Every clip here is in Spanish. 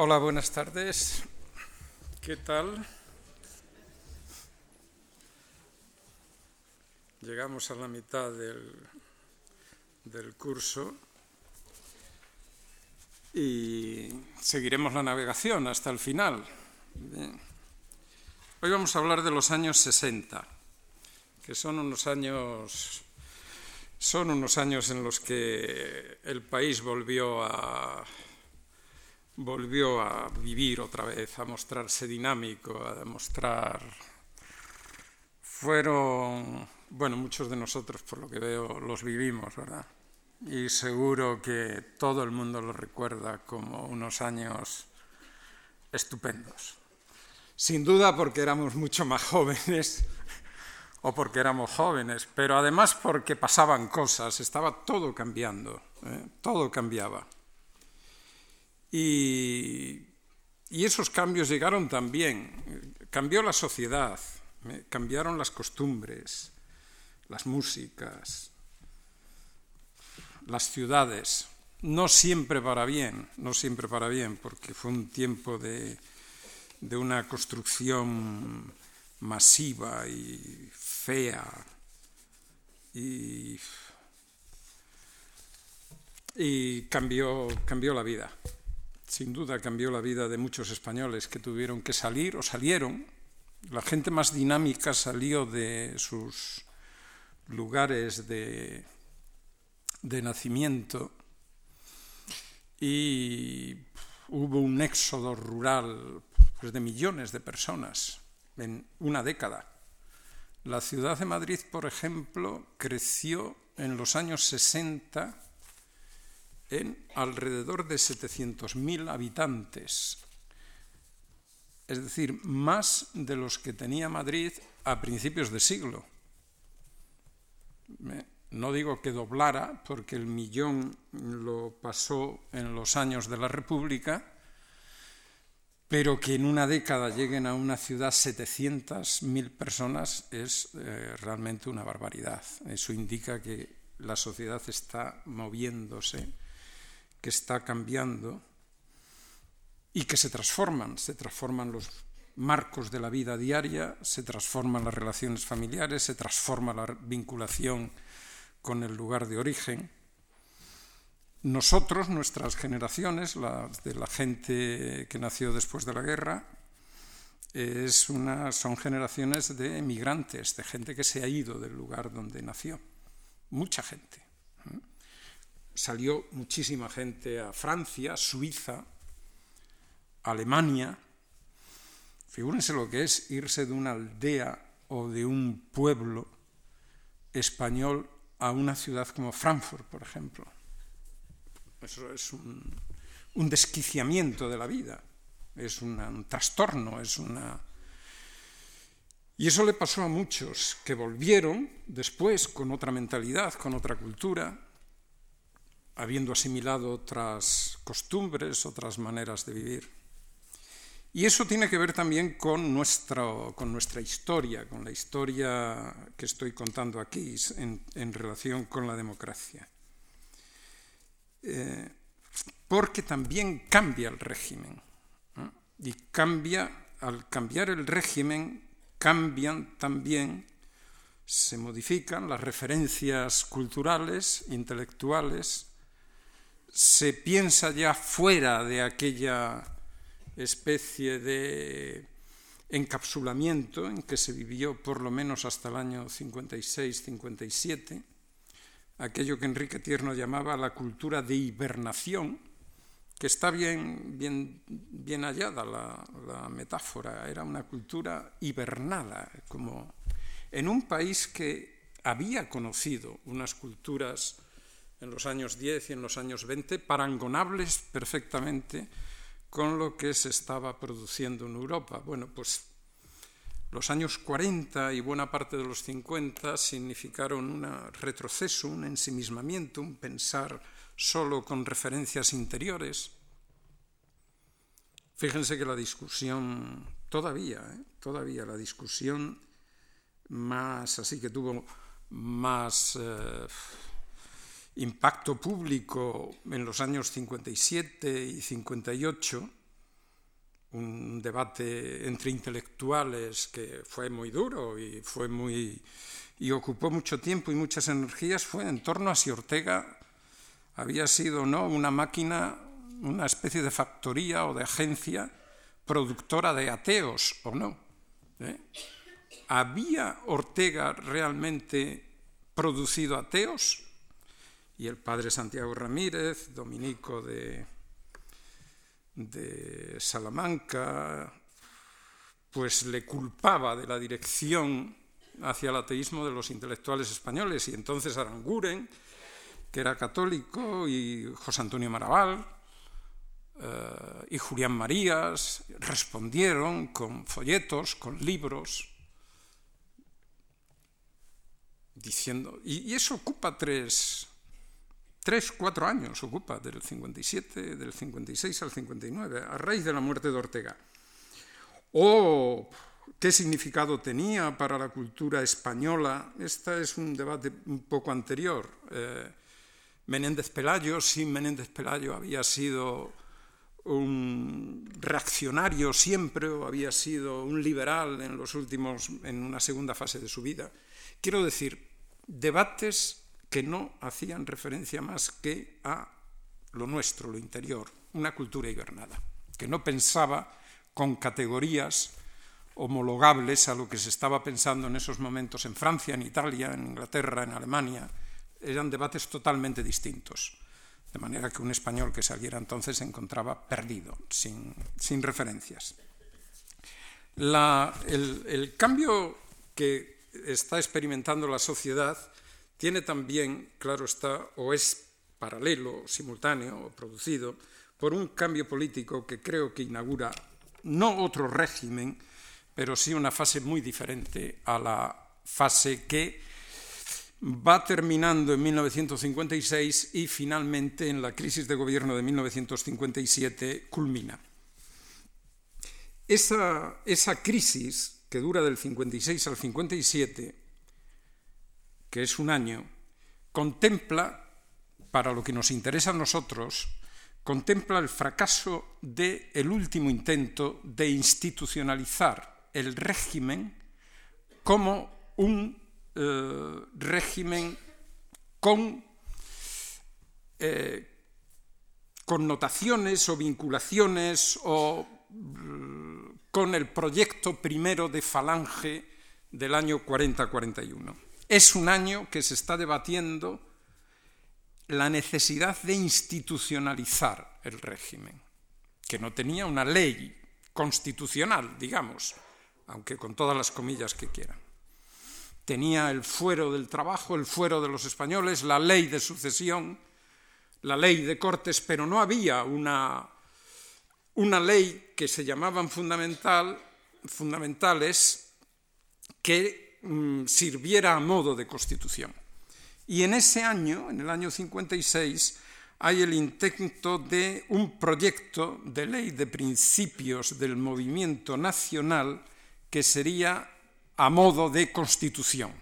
Hola, buenas tardes. ¿Qué tal? Llegamos a la mitad del, del curso y seguiremos la navegación hasta el final. Hoy vamos a hablar de los años 60, que son unos años son unos años en los que el país volvió a volvió a vivir otra vez, a mostrarse dinámico, a demostrar... Fueron, bueno, muchos de nosotros, por lo que veo, los vivimos, ¿verdad? Y seguro que todo el mundo los recuerda como unos años estupendos. Sin duda porque éramos mucho más jóvenes o porque éramos jóvenes, pero además porque pasaban cosas, estaba todo cambiando, ¿eh? todo cambiaba. Y, esos cambios llegaron también. Cambió la sociedad, cambiaron las costumbres, las músicas, las ciudades. No siempre para bien, no siempre para bien, porque fue un tiempo de, de una construcción masiva y fea y, y cambió, cambió la vida sin duda cambió la vida de muchos españoles que tuvieron que salir o salieron. La gente más dinámica salió de sus lugares de, de nacimiento y hubo un éxodo rural pues, de millones de personas en una década. La ciudad de Madrid, por ejemplo, creció en los años 60 en alrededor de 700.000 habitantes, es decir, más de los que tenía Madrid a principios de siglo. No digo que doblara, porque el millón lo pasó en los años de la República, pero que en una década lleguen a una ciudad 700.000 personas es eh, realmente una barbaridad. Eso indica que la sociedad está moviéndose que está cambiando y que se transforman, se transforman los marcos de la vida diaria, se transforman las relaciones familiares, se transforma la vinculación con el lugar de origen. Nosotros, nuestras generaciones, las de la gente que nació después de la guerra, es son generaciones de emigrantes, de gente que se ha ido del lugar donde nació. Mucha gente salió muchísima gente a Francia, Suiza, Alemania. Figúrense lo que es irse de una aldea o de un pueblo español a una ciudad como Frankfurt, por ejemplo. Eso es un, desquiciamiento de la vida, es un trastorno, es una... Y eso le pasó a muchos que volvieron después con otra mentalidad, con otra cultura, habiendo asimilado otras costumbres, otras maneras de vivir. Y eso tiene que ver también con, con nuestra historia, con la historia que estoy contando aquí en, relación con la democracia. Eh, porque también cambia el régimen. Y cambia, al cambiar el régimen, cambian también, se modifican las referencias culturales, intelectuales, se piensa ya fuera de aquella especie de encapsulamiento en que se vivió por lo menos hasta el año 56-57, aquello que Enrique Tierno llamaba la cultura de hibernación, que está bien, bien, bien hallada la, la metáfora, era una cultura hibernada, como en un país que había conocido unas culturas en los años 10 y en los años 20, parangonables perfectamente con lo que se estaba produciendo en Europa. Bueno, pues los años 40 y buena parte de los 50 significaron un retroceso, un ensimismamiento, un pensar solo con referencias interiores. Fíjense que la discusión, todavía, ¿eh? todavía la discusión más, así que tuvo más... Eh, impacto público en los años 57 y 58 un debate entre intelectuales que fue muy duro y fue muy y ocupó mucho tiempo y muchas energías fue en torno a si Ortega había sido no una máquina, una especie de factoría o de agencia productora de ateos o no. ¿eh? ¿Había Ortega realmente producido ateos? Y el padre Santiago Ramírez, dominico de, de Salamanca, pues le culpaba de la dirección hacia el ateísmo de los intelectuales españoles. Y entonces Aranguren, que era católico, y José Antonio Maraval, eh, y Julián Marías respondieron con folletos, con libros, diciendo, y, eso ocupa tres, tres, cuatro años, ocupa del 57, del 56 al 59, a raíz de la muerte de Ortega. O qué significado tenía para la cultura española, este es un debate un poco anterior. Eh, Menéndez Pelayo, sin Menéndez Pelayo había sido un reaccionario siempre o había sido un liberal en los últimos en una segunda fase de su vida. Quiero decir, debates que no hacían referencia más que a lo nuestro, lo interior, una cultura hibernada, que no pensaba con categorías homologables a lo que se estaba pensando en esos momentos en Francia, en Italia, en Inglaterra, en Alemania. Eran debates totalmente distintos. De manera que un español que saliera entonces se encontraba perdido, sin, sin referencias. El cambio que está experimentando la sociedad tiene también, claro está, o es paralelo, simultáneo o producido por un cambio político que creo que inaugura no otro régimen, pero sí una fase muy diferente a la fase que va terminando en 1956 y finalmente en la crisis de gobierno de 1957 culmina. Esa, esa crisis, que dura del 56 al 57, que es un año, contempla, para lo que nos interesa a nosotros, contempla el fracaso del el último intento de institucionalizar el régimen como un eh, régimen con eh, connotaciones o vinculaciones o mm, con el proyecto primero de Falange del año 40-41. Es un año que se está debatiendo la necesidad de institucionalizar el régimen, que no tenía una ley constitucional, digamos, aunque con todas las comillas que quieran. Tenía el fuero del trabajo, el fuero de los españoles, la ley de sucesión, la ley de cortes, pero no había una, una ley que se llamaban fundamental, fundamentales que mm, sirviera a modo de constitución. Y en ese año, en el año 56, hay el intento de un proyecto de ley de principios del movimiento nacional que sería a modo de constitución.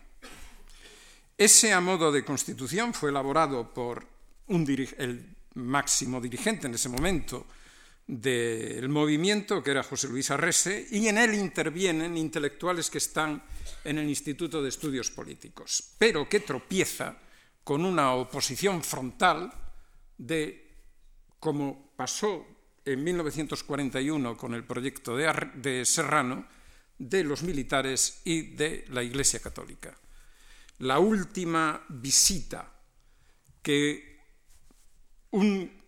Ese a modo de constitución fue elaborado por el máximo dirigente en ese momento del movimiento, que era José Luis Arrese, y en él intervienen intelectuales que están en el Instituto de Estudios Políticos, pero que tropieza con una oposición frontal de, como pasó en 1941 con el proyecto de, de Serrano, de los militares y de la Iglesia Católica. La última visita que un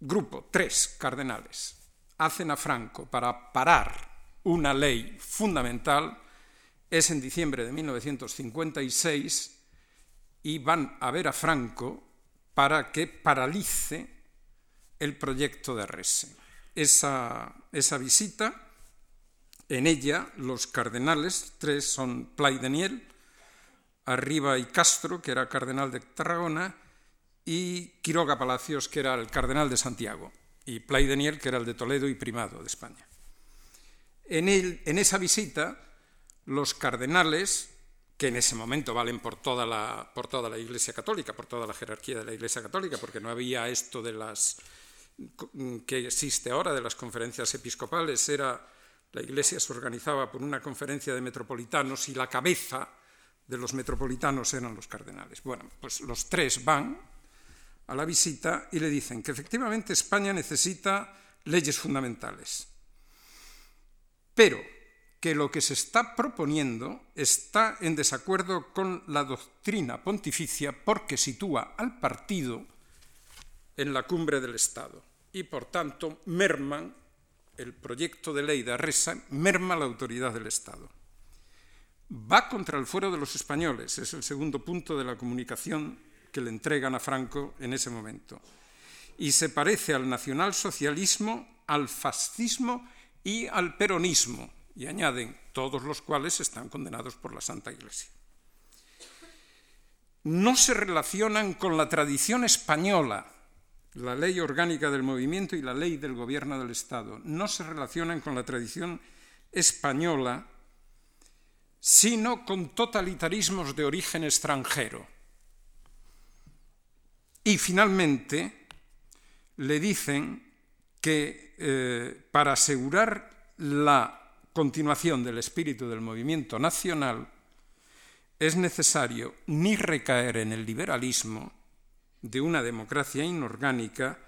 grupo, tres cardenales, hacen a Franco para parar una ley fundamental es en diciembre de 1956 y van a ver a Franco para que paralice el proyecto de Arrese. Esa, esa visita en ella los cardenales, tres son Play Daniel, Arriba y Castro, que era cardenal de Tarragona, y Quiroga Palacios, que era el cardenal de Santiago, y Play Daniel, que era el de Toledo y primado de España. En, en esa visita, los cardenales, que en ese momento valen por toda, la, por toda la Iglesia Católica, por toda la jerarquía de la Iglesia Católica, porque no había esto de las que existe ahora de las conferencias episcopales era la Iglesia se organizaba por una conferencia de metropolitanos y la cabeza de los metropolitanos eran los cardenales. Bueno, pues los tres van a la visita y le dicen que efectivamente España necesita leyes fundamentales, pero que lo que se está proponiendo está en desacuerdo con la doctrina pontificia porque sitúa al partido en la cumbre del Estado y por tanto merman el proyecto de ley de Arresa, merma la autoridad del Estado. Va contra el fuero de los españoles, es el segundo punto de la comunicación que le entregan a Franco en ese momento. Y se parece al nacionalsocialismo, al fascismo y al peronismo, y añaden, todos los cuales están condenados por la Santa Iglesia. No se relacionan con la tradición española, la ley orgánica del movimiento y la ley del gobierno del Estado. No se relacionan con la tradición española, sino con totalitarismos de origen extranjero. Y finalmente le dicen que eh, para asegurar la continuación del espíritu del movimiento nacional, es necesario ni recaer en el liberalismo de una democracia inorgánica,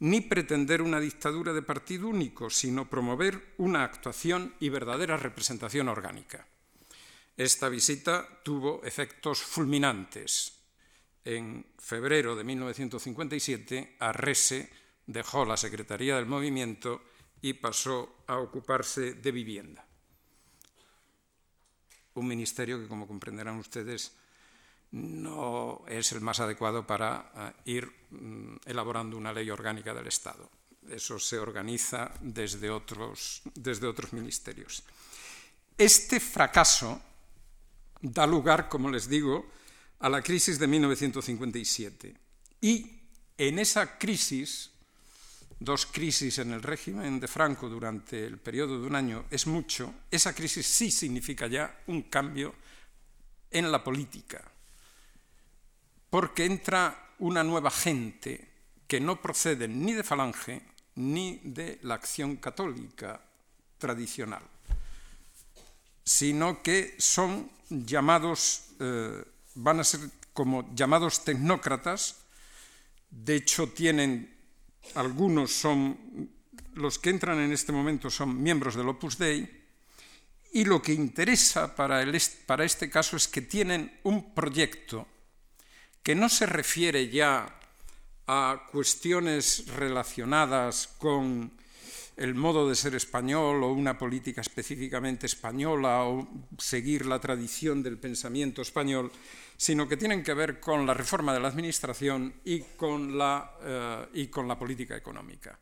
ni pretender una dictadura de partido único, sino promover una actuación y verdadera representación orgánica. Esta visita tuvo efectos fulminantes. En febrero de 1957, Arrese dejó la Secretaría del Movimiento y pasó a ocuparse de vivienda. Un ministerio que, como comprenderán ustedes, no es el más adecuado para eh, ir mm, elaborando una ley orgánica del Estado. Eso se organiza desde otros, desde otros ministerios. Este fracaso da lugar, como les digo, a la crisis de 1957. Y en esa crisis dos crisis en el régimen de Franco durante el periodo de un año es mucho, esa crisis sí significa ya un cambio en la política, porque entra una nueva gente que no procede ni de Falange ni de la acción católica tradicional, sino que son llamados, eh, van a ser como llamados tecnócratas, de hecho tienen algunos son, los que entran en este momento son miembros del Opus Dei, y lo que interesa para, para este caso es que tienen un proyecto que no se refiere ya a cuestiones relacionadas con el modo de ser español o una política específicamente española o seguir la tradición del pensamiento español, sino que tienen que ver con la reforma de la administración y con la, eh, y con la política económica.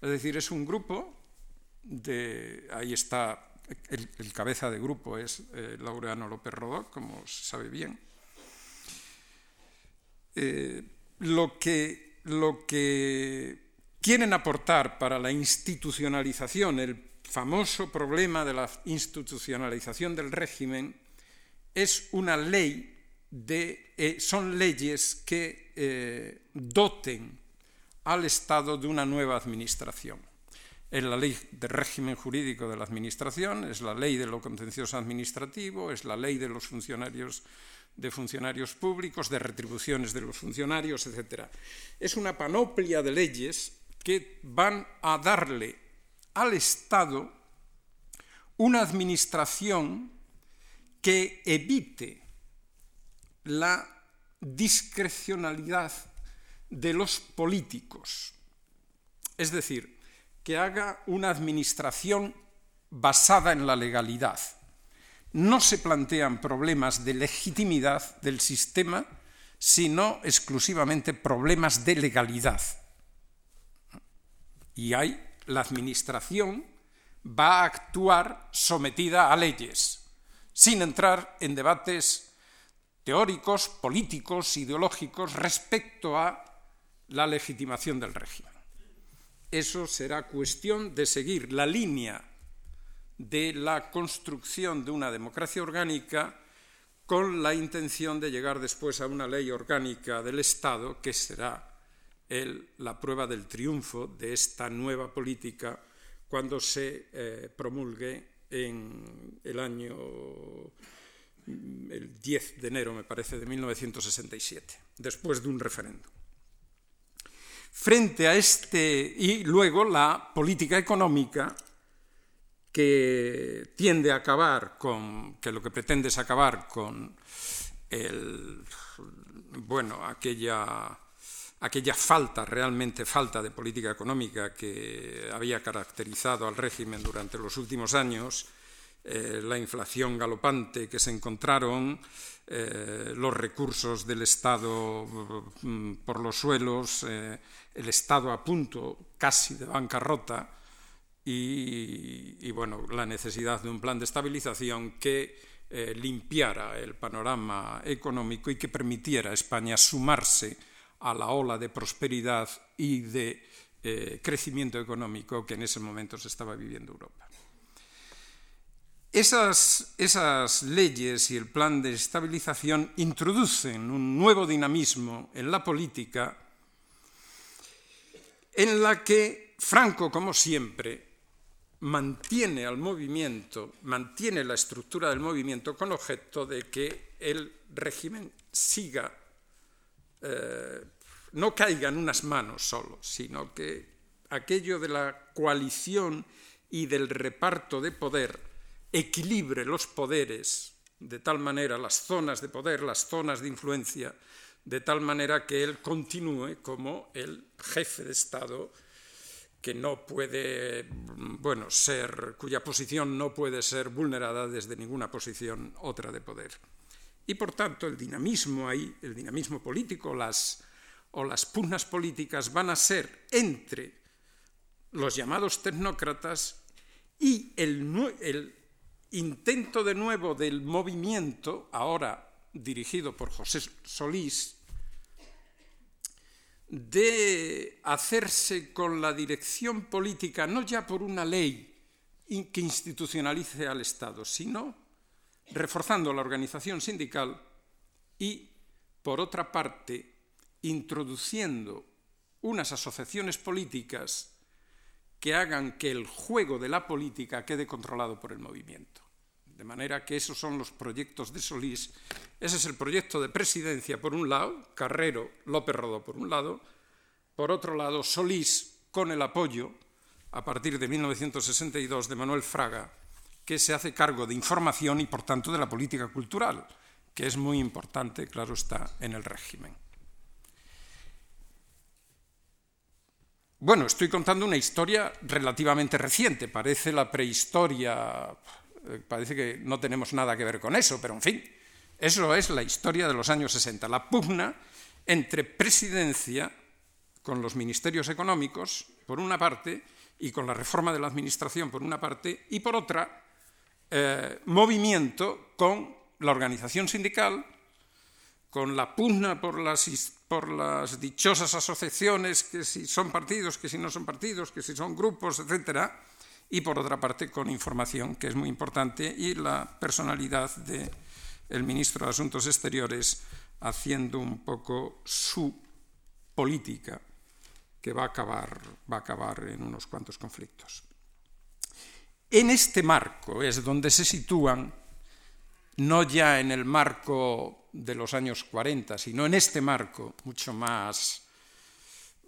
Es decir, es un grupo de. Ahí está, el, cabeza de grupo es eh, Laureano López Rodó, como se sabe bien. Eh, lo, que, lo que quieren aportar para la institucionalización, el famoso problema de la institucionalización del régimen, es una ley eh, son leyes que eh, doten al Estado de una nueva administración. Es la ley de régimen jurídico de la administración, es la ley de lo contencioso administrativo, es la ley de los funcionarios de funcionarios públicos, de retribuciones de los funcionarios, etc. Es una panoplia de leyes que van a darle al Estado una administración que evite la discrecionalidad de los políticos, es decir, que haga una administración basada en la legalidad. No se plantean problemas de legitimidad del sistema, sino exclusivamente problemas de legalidad. Y hay la administración va a actuar sometida a leyes, sin entrar en debates teóricos, políticos, ideológicos respecto a la legitimación del régimen. Eso será cuestión de seguir la línea de la construcción de una democracia orgánica con la intención de llegar después a una ley orgánica del Estado que será la prueba del triunfo de esta nueva política cuando se eh, promulgue en el año el 10 de enero, me parece, de 1967, después de un referéndum. Frente a este, y luego la política económica que tiende a acabar con, que lo que pretende es acabar con el, bueno, aquella, aquella falta, realmente falta de política económica que había caracterizado al régimen durante los últimos años, eh, la inflación galopante que se encontraron, eh, los recursos del Estado mm, por los suelos, eh, el Estado a punto casi de bancarrota y, bueno, la necesidad de un plan de estabilización que limpiara el panorama económico y que permitiera a España sumarse a la ola de prosperidad y de crecimiento económico que en ese momento se estaba viviendo Europa. Esas, leyes y el plan de estabilización introducen un nuevo dinamismo en la política en la que Franco, como siempre, mantiene al movimiento, mantiene la estructura del movimiento con objeto de que el régimen siga, eh, no caiga en unas manos solo, sino que aquello de la coalición y del reparto de poder equilibre los poderes, de tal manera las zonas de poder, las zonas de influencia, de tal manera que él continúe como el jefe de Estado que no puede, bueno, ser, cuya posición no puede ser vulnerada desde ninguna posición otra de poder. Y por tanto, el dinamismo ahí, el dinamismo político, las, o las pugnas políticas van a ser entre los llamados tecnócratas y el, el intento de nuevo del movimiento, ahora dirigido por José Solís, de hacerse con la dirección política no ya por una ley que institucionalice al Estado, sino reforzando la organización sindical y, por otra parte, introduciendo unas asociaciones políticas que hagan que el juego de la política quede controlado por el movimiento. De manera que esos son los proyectos de Solís. Ese es el proyecto de presidencia, por un lado, Carrero, López Rodó, por un lado. Por otro lado, Solís, con el apoyo, a partir de 1962, de Manuel Fraga, que se hace cargo de información y, por tanto, de la política cultural, que es muy importante, claro está, en el régimen. Bueno, estoy contando una historia relativamente reciente, parece la prehistoria, eh, parece que no tenemos nada que ver con eso, pero en fin, eso es la historia de los años 60, la pugna entre presidencia con los ministerios económicos, por una parte, y con la reforma de la administración, por una parte, y por otra, eh, movimiento con la organización sindical, con la pugna por las por las dichosas asociaciones, que si son partidos, que si no son partidos, que si son grupos, etc. Y por otra parte, con información, que es muy importante, y la personalidad del ministro de Asuntos Exteriores haciendo un poco su política, que va a acabar, va a acabar en unos cuantos conflictos. En este marco es donde se sitúan, no ya en el marco de los años 40, sino en este marco mucho más,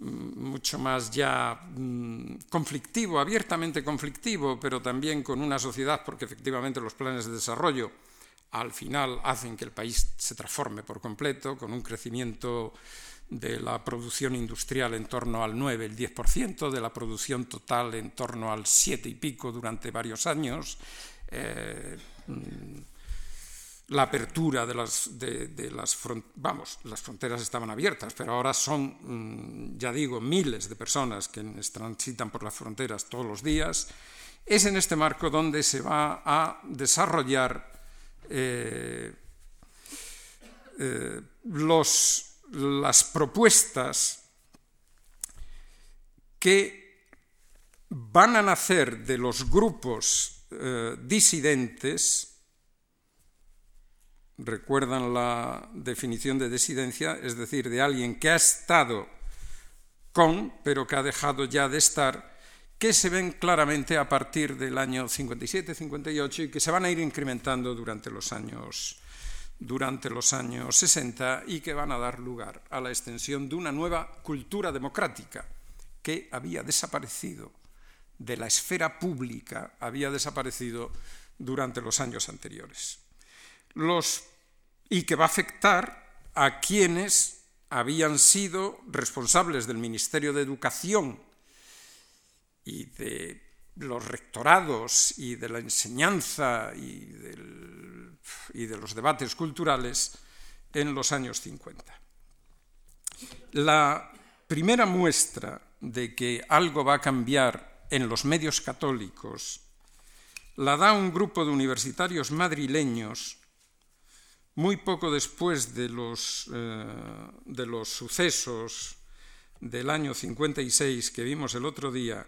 mm, mucho más ya mm, conflictivo, abiertamente conflictivo, pero también con una sociedad, porque efectivamente los planes de desarrollo al final hacen que el país se transforme por completo, con un crecimiento de la producción industrial en torno al 9, el 10%, de la producción total en torno al 7 y pico durante varios años. Eh, mm, la apertura de las, de, las fronteras, vamos, las fronteras estaban abiertas, pero ahora son, mm, ya digo, miles de personas que transitan por las fronteras todos los días. Es en este marco donde se va a desarrollar eh, eh, los, las propuestas que van a nacer de los grupos eh, disidentes recuerdan la definición de desidencia, es decir, de alguien que ha estado con, pero que ha dejado ya de estar, que se ven claramente a partir del año 57-58 y que se van a ir incrementando durante los años durante los años 60 y que van a dar lugar a la extensión de una nueva cultura democrática que había desaparecido de la esfera pública, había desaparecido durante los años anteriores. Los, y que va a afectar a quienes habían sido responsables del Ministerio de Educación y de los rectorados y de la enseñanza y, de los debates culturales en los años 50. La primera muestra de que algo va a cambiar en los medios católicos la da un grupo de universitarios madrileños muy poco después de los, eh, de los sucesos del año 56 que vimos el otro día,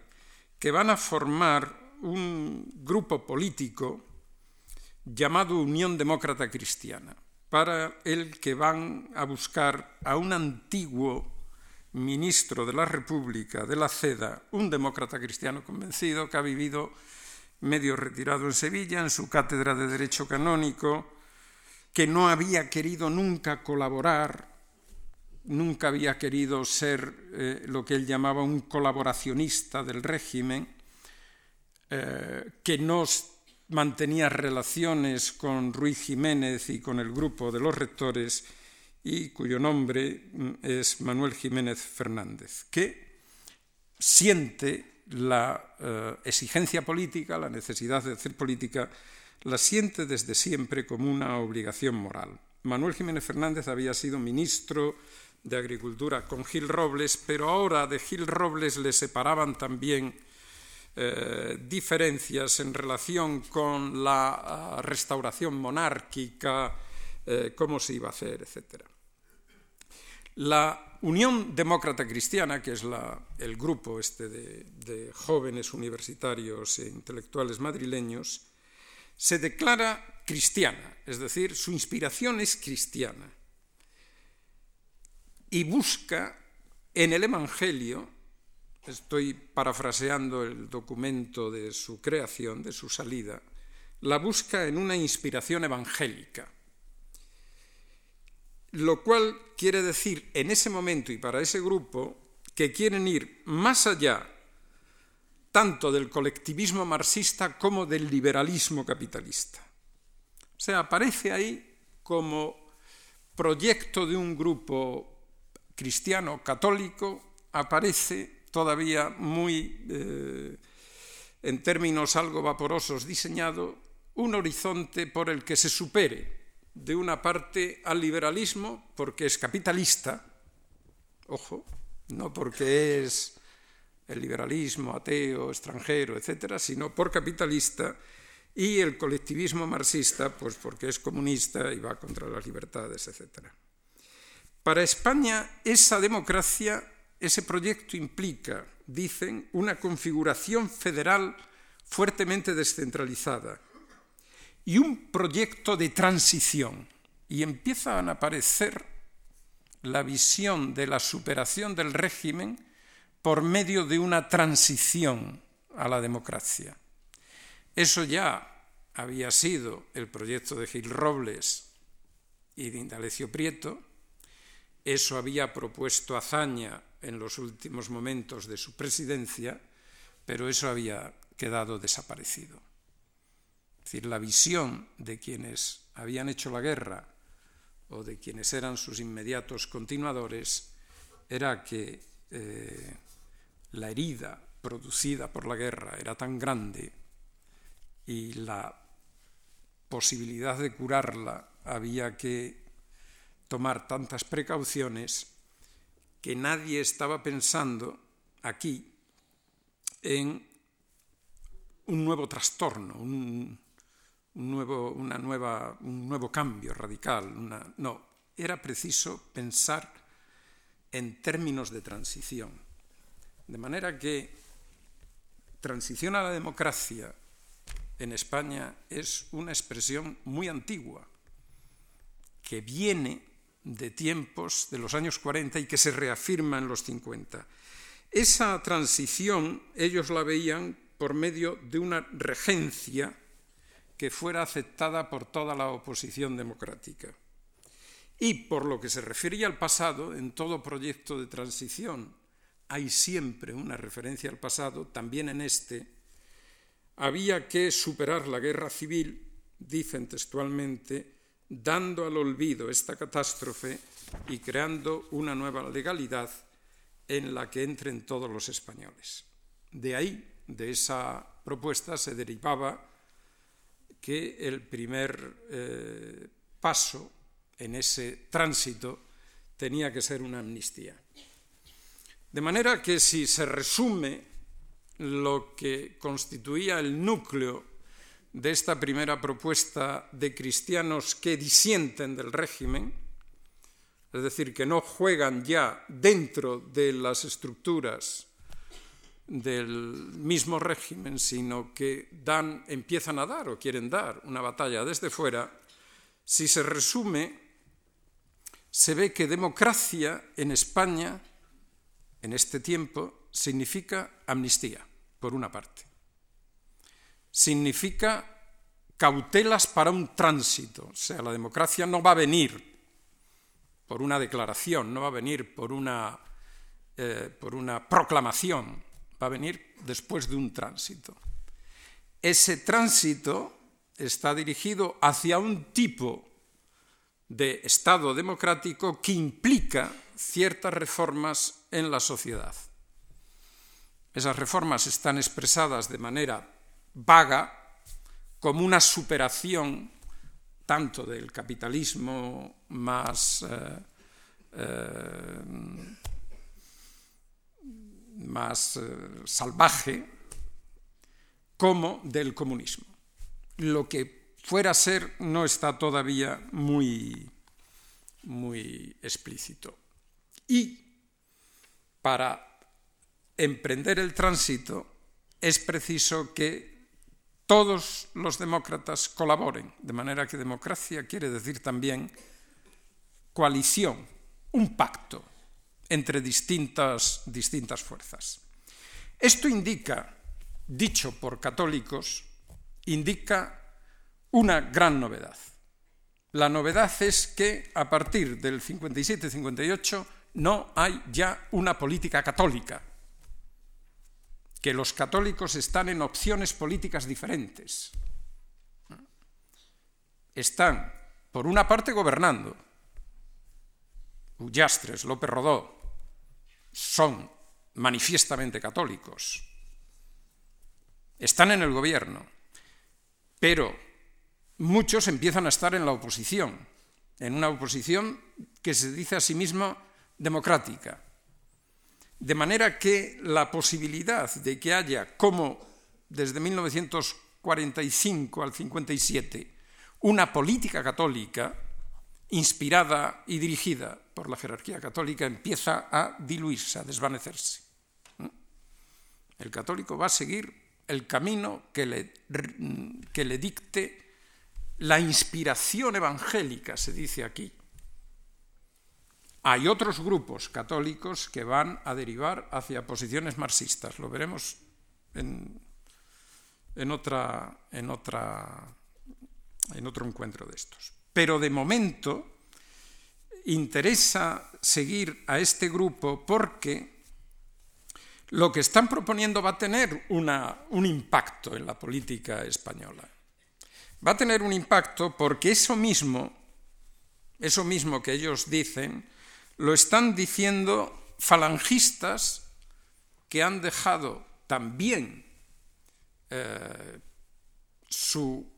que van a formar un grupo político llamado Unión Demócrata Cristiana, para el que van a buscar a un antiguo ministro de la República de la CEDA, un demócrata cristiano convencido que ha vivido medio retirado en Sevilla, en su cátedra de Derecho Canónico, que no había querido nunca colaborar, nunca había querido ser eh, lo que él llamaba un colaboracionista del régimen, eh, que no mantenía relaciones con Ruiz Jiménez y con el grupo de los rectores, y cuyo nombre mm, es Manuel Jiménez Fernández, que siente la eh, exigencia política, la necesidad de hacer política la siente desde siempre como una obligación moral. Manuel Jiménez Fernández había sido ministro de Agricultura con Gil Robles, pero ahora de Gil Robles le separaban también eh, diferencias en relación con la ah, restauración monárquica, eh, cómo se iba a hacer, etc. La Unión Demócrata Cristiana, que es el grupo este de jóvenes universitarios e intelectuales madrileños, se declara cristiana, es decir, su inspiración es cristiana. Y busca en el Evangelio, estoy parafraseando el documento de su creación, de su salida, la busca en una inspiración evangélica. Lo cual quiere decir en ese momento y para ese grupo que quieren ir más allá tanto del colectivismo marxista como del liberalismo capitalista. O sea, aparece ahí como proyecto de un grupo cristiano católico, aparece todavía muy, eh, en términos algo vaporosos, diseñado un horizonte por el que se supere de una parte al liberalismo porque es capitalista, ojo, no porque es el liberalismo ateo, extranjero, etcétera, sino por capitalista y el colectivismo marxista, pues porque es comunista y va contra las libertades, etcétera. Para España, esa democracia, ese proyecto implica, dicen, una configuración federal fuertemente descentralizada y un proyecto de transición. Y empiezan a aparecer la visión de la superación del régimen por medio de una transición a la democracia. Eso ya había sido el proyecto de Gil Robles y de Indalecio Prieto, eso había propuesto Azaña en los últimos momentos de su presidencia, pero eso había quedado desaparecido. Es decir, la visión de quienes habían hecho la guerra o de quienes eran sus inmediatos continuadores era que eh, la herida producida por la guerra era tan grande y la posibilidad de curarla había que tomar tantas precauciones que nadie estaba pensando aquí en un nuevo trastorno, un, nuevo, una nueva, un nuevo cambio radical. no, era preciso pensar en términos de transición. De manera que transición a la democracia en España es una expresión muy antigua, que viene de tiempos de los años 40 y que se reafirma en los 50. Esa transición ellos la veían por medio de una regencia que fuera aceptada por toda la oposición democrática. Y por lo que se refería al pasado, en todo proyecto de transición hay siempre una referencia al pasado, también en este, había que superar la guerra civil, dicen textualmente, dando al olvido esta catástrofe y creando una nueva legalidad en la que entren todos los españoles. De ahí, de esa propuesta, se derivaba que el primer eh, paso en ese tránsito tenía que ser una amnistía. De manera que si se resume lo que constituía el núcleo de esta primera propuesta de cristianos que disienten del régimen, es decir, que no juegan ya dentro de las estructuras del mismo régimen, sino que dan, empiezan a dar o quieren dar una batalla desde fuera, si se resume se ve que democracia en España, en este tiempo, significa amnistía, por una parte. Significa cautelas para un tránsito, o sea, la democracia no va a venir por una declaración, no va a venir por una, eh, por una proclamación, va a venir después de un tránsito. Ese tránsito está dirigido hacia un tipo de Estado democrático que implica ciertas reformas en la sociedad. Esas reformas están expresadas de manera vaga como una superación tanto del capitalismo más, eh, eh, más eh, salvaje como del comunismo. Lo que fuera a ser no está todavía muy, muy explícito. Y para emprender el tránsito es preciso que todos los demócratas colaboren, de manera que democracia quiere decir también coalición, un pacto entre distintas, distintas fuerzas. Esto indica, dicho por católicos, indica una gran novedad. La novedad es que a partir del 57-58 no hay ya una política católica, que los católicos están en opciones políticas diferentes. Están, por una parte, gobernando. Ullastres, López Rodó, son manifiestamente católicos. Están en el gobierno, pero muchos empiezan a estar en la oposición, en una oposición que se dice a sí misma democrática. De manera que la posibilidad de que haya, como desde 1945 al 57, una política católica inspirada y dirigida por la jerarquía católica empieza a diluirse, a desvanecerse. El católico va a seguir el camino que le, que le dicte la inspiración evangélica, se dice aquí. Hay otros grupos católicos que van a derivar hacia posiciones marxistas, lo veremos en, otra, en, otra, en otro encuentro de estos. Pero de momento interesa seguir a este grupo porque lo que están proponiendo va a tener un impacto en la política española va a tener un impacto porque eso mismo, eso mismo que ellos dicen, lo están diciendo falangistas que han dejado también eh, su,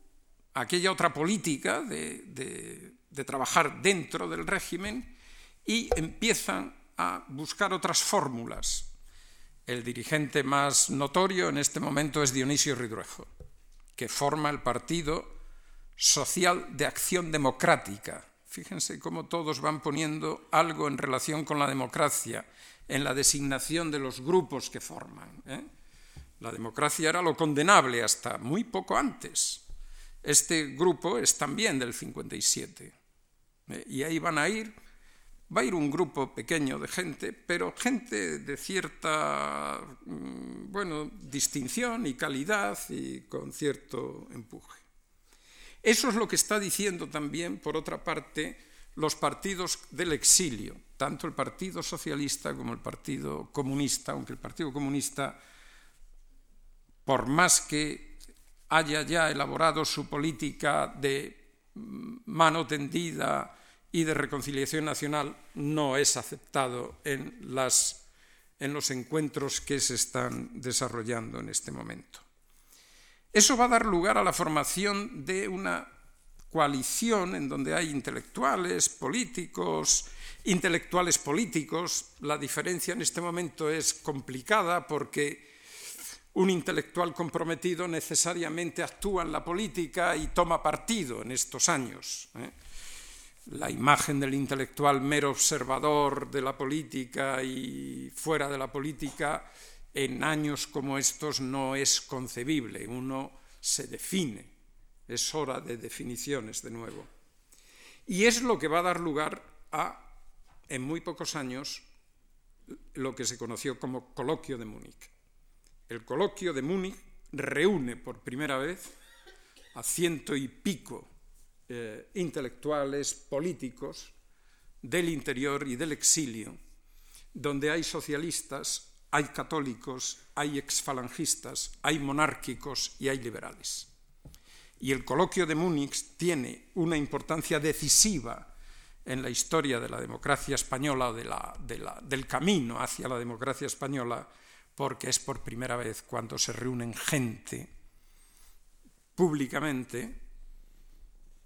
aquella otra política de, de trabajar dentro del régimen y empiezan a buscar otras fórmulas. El dirigente más notorio en este momento es Dionisio Ridruejo que forma el Partido Social de Acción Democrática. Fíjense cómo todos van poniendo algo en relación con la democracia en la designación de los grupos que forman. ¿eh? La democracia era lo condenable hasta muy poco antes. Este grupo es también del 57. ¿eh? Y ahí van a ir Va a ir un grupo pequeño de gente, pero gente de cierta, mm, bueno, distinción y calidad y con cierto empuje. Eso es lo que está diciendo también, por otra parte, los partidos del exilio, tanto el Partido Socialista como el Partido Comunista, aunque el Partido Comunista, por más que haya ya elaborado su política de mano tendida, y de reconciliación nacional no es aceptado en, en los encuentros que se están desarrollando en este momento. Eso va a dar lugar a la formación de una coalición en donde hay intelectuales, políticos, intelectuales políticos. La diferencia en este momento es complicada porque un intelectual comprometido necesariamente actúa en la política y toma partido en estos años. ¿eh? la imagen del intelectual mero observador de la política y fuera de la política en años como estos no es concebible. Uno se define. Es hora de definiciones de nuevo. Y es lo que va a dar lugar a, en muy pocos años, lo que se conoció como coloquio de Múnich. El coloquio de Múnich reúne por primera vez a ciento y pico eh, intelectuales, políticos del interior y del exilio, donde hay socialistas, hay católicos, hay exfalangistas, hay monárquicos y hay liberales. Y el coloquio de Múnich tiene una importancia decisiva en la historia de la democracia española, del camino hacia la democracia española, porque es por primera vez cuando se reúnen gente públicamente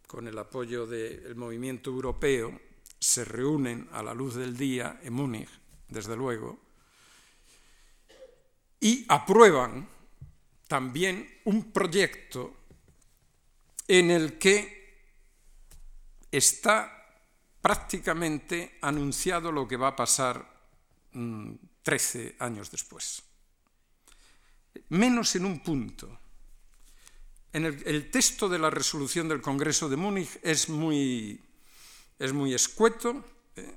con el apoyo del movimiento europeo, se reúnen a la luz del día en Múnich, desde luego, y aprueban también un proyecto en el que está prácticamente anunciado lo que va a pasar 13 mm, años después. Menos en un punto. En el, texto de la resolución del Congreso de Múnich es muy, es muy escueto, eh,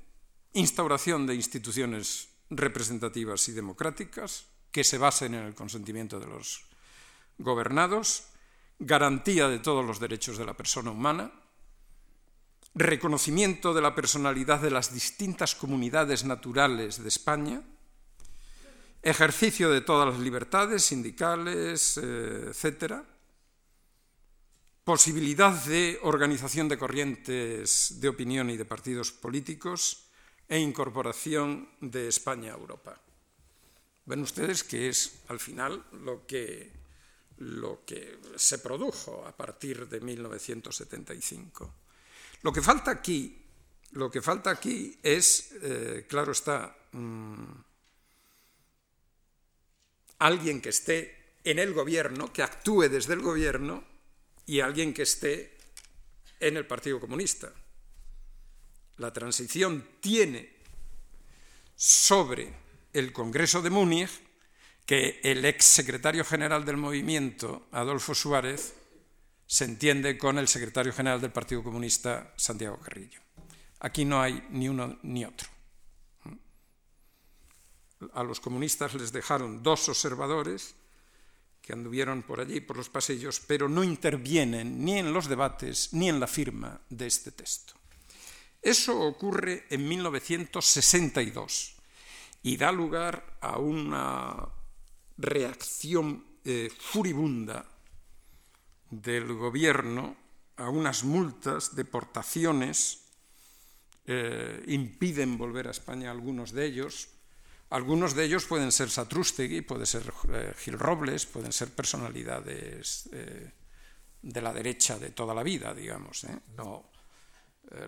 instauración de instituciones representativas y democráticas que se basen en el consentimiento de los gobernados, garantía de todos los derechos de la persona humana, reconocimiento de la personalidad de las distintas comunidades naturales de España, ejercicio de todas las libertades sindicales, eh, etcétera, posibilidad de organización de corrientes de opinión y de partidos políticos e incorporación de España a Europa. Ven ustedes que es al final lo que, lo que se produjo a partir de 1975. Lo que falta aquí, lo que falta aquí es, eh, claro está, mm, alguien que esté en el gobierno, que actúe desde el gobierno y alguien que esté en el Partido Comunista. La transición tiene sobre el Congreso de Múnich que el ex secretario general del movimiento, Adolfo Suárez, se entiende con el secretario general del Partido Comunista, Santiago Carrillo. Aquí no hay ni uno ni otro. A los comunistas les dejaron dos observadores que anduvieron por allí, por los pasillos, pero no intervienen ni en los debates ni en la firma de este texto. Eso ocurre en 1962 y da lugar a una reacción eh, furibunda del gobierno, a unas multas, deportaciones, eh, impiden volver a España a algunos de ellos, algunos de ellos pueden ser Satrústegui, puede ser eh, Gil Robles, pueden ser personalidades de la derecha de toda la vida, digamos. No,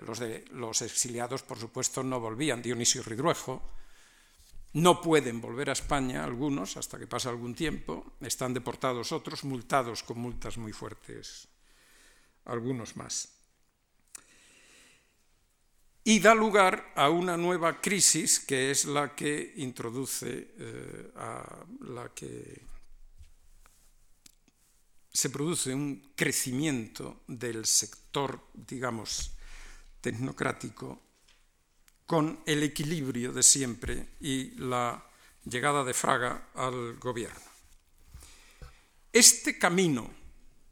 los, de, los exiliados, por supuesto, no volvían. Dionisio Ridruejo, no pueden volver a España algunos hasta que pasa algún tiempo, están deportados otros, multados con multas muy fuertes, algunos más. Y da lugar a una nueva crisis que es la que introduce, eh, a la que se produce un crecimiento del sector, digamos, tecnocrático con el equilibrio de siempre y la llegada de Fraga al gobierno. Este camino